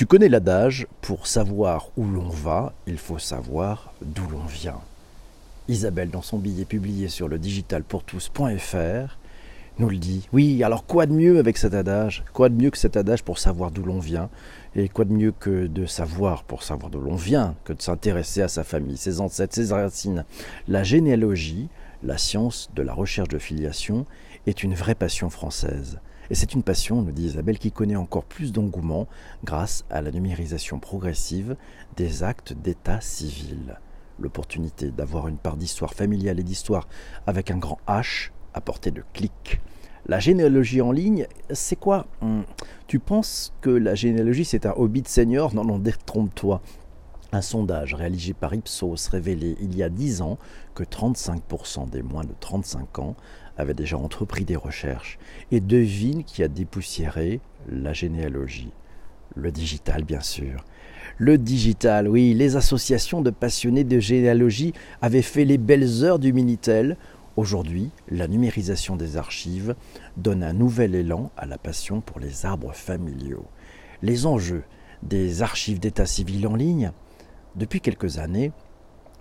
Tu connais l'adage, pour savoir où l'on va, il faut savoir d'où l'on vient. Isabelle, dans son billet publié sur le digitalpourtous.fr, nous le dit. Oui, alors quoi de mieux avec cet adage? Quoi de mieux que cet adage pour savoir d'où l'on vient? Et quoi de mieux que de savoir pour savoir d'où l'on vient que de s'intéresser à sa famille, ses ancêtres, ses racines? La généalogie, la science de la recherche de filiation, est une vraie passion française. Et c'est une passion, nous dit Isabelle, qui connaît encore plus d'engouement grâce à la numérisation progressive des actes d'état civil. L'opportunité d'avoir une part d'histoire familiale et d'histoire avec un grand H à portée de clic. La généalogie en ligne, c'est quoi? Hmm. Tu penses que la généalogie c'est un hobby de senior Non, non, détrompe-toi. Un sondage réalisé par Ipsos révélait il y a 10 ans que 35% des moins de 35 ans avaient déjà entrepris des recherches. Et devine qui a dépoussiéré la généalogie. Le digital, bien sûr. Le digital, oui, les associations de passionnés de généalogie avaient fait les belles heures du Minitel Aujourd'hui, la numérisation des archives donne un nouvel élan à la passion pour les arbres familiaux. Les enjeux des archives d'état civil en ligne Depuis quelques années,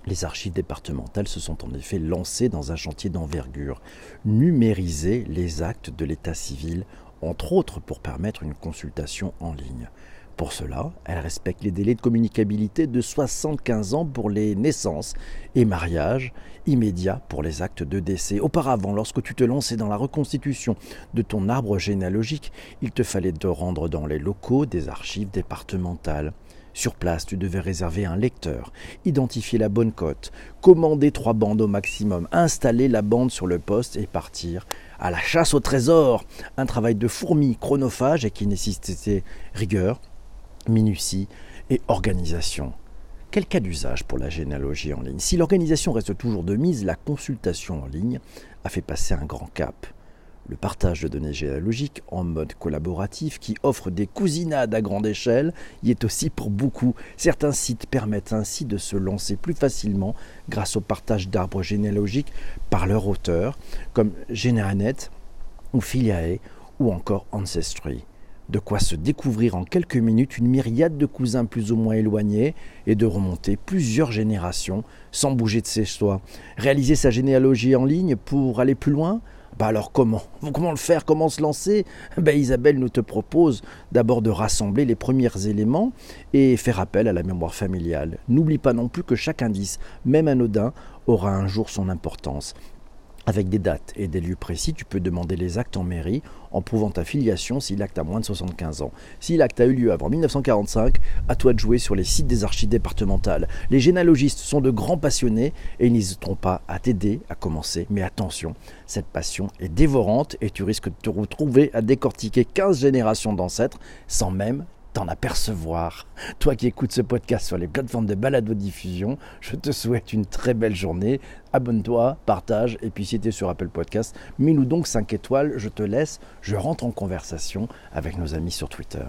les archives départementales se sont en effet lancées dans un chantier d'envergure, numériser les actes de l'état civil, entre autres pour permettre une consultation en ligne. Pour cela, elle respecte les délais de communicabilité de 75 ans pour les naissances et mariages immédiats pour les actes de décès. Auparavant, lorsque tu te lançais dans la reconstitution de ton arbre généalogique, il te fallait te rendre dans les locaux des archives départementales. Sur place, tu devais réserver un lecteur, identifier la bonne cote, commander trois bandes au maximum, installer la bande sur le poste et partir à la chasse au trésor. Un travail de fourmi chronophage et qui nécessitait rigueur, minutie et organisation. Quel cas d'usage pour la généalogie en ligne? Si l'organisation reste toujours de mise, la consultation en ligne a fait passer un grand cap. Le partage de données généalogiques en mode collaboratif qui offre des cousinades à grande échelle y est aussi pour beaucoup. Certains sites permettent ainsi de se lancer plus facilement grâce au partage d'arbres généalogiques par leur auteur, comme GeneRanet ou Filiae ou encore Ancestry. De quoi se découvrir en quelques minutes une myriade de cousins plus ou moins éloignés et de remonter plusieurs générations sans bouger de ses choix. Réaliser sa généalogie en ligne pour aller plus loin bah alors comment? Comment le faire? Comment se lancer? Ben Isabelle nous te propose d'abord de rassembler les premiers éléments et faire appel à la mémoire familiale. N'oublie pas non plus que chaque indice, même anodin, aura un jour son importance. Avec des dates et des lieux précis, tu peux demander les actes en mairie en prouvant ta filiation si l'acte a moins de 75 ans. Si l'acte a eu lieu avant 1945, à toi de jouer sur les sites des archives départementales. Les généalogistes sont de grands passionnés et ils n'hésiteront pas à t'aider à commencer. Mais attention, cette passion est dévorante et tu risques de te retrouver à décortiquer 15 générations d'ancêtres sans même t'en apercevoir. Toi qui écoutes ce podcast sur les plateformes de balado-diffusion, je te souhaite une très belle journée. Abonne-toi, partage, et puis si tu es sur Apple Podcast, mets-nous donc 5 étoiles, je te laisse, je rentre en conversation avec nos amis sur Twitter.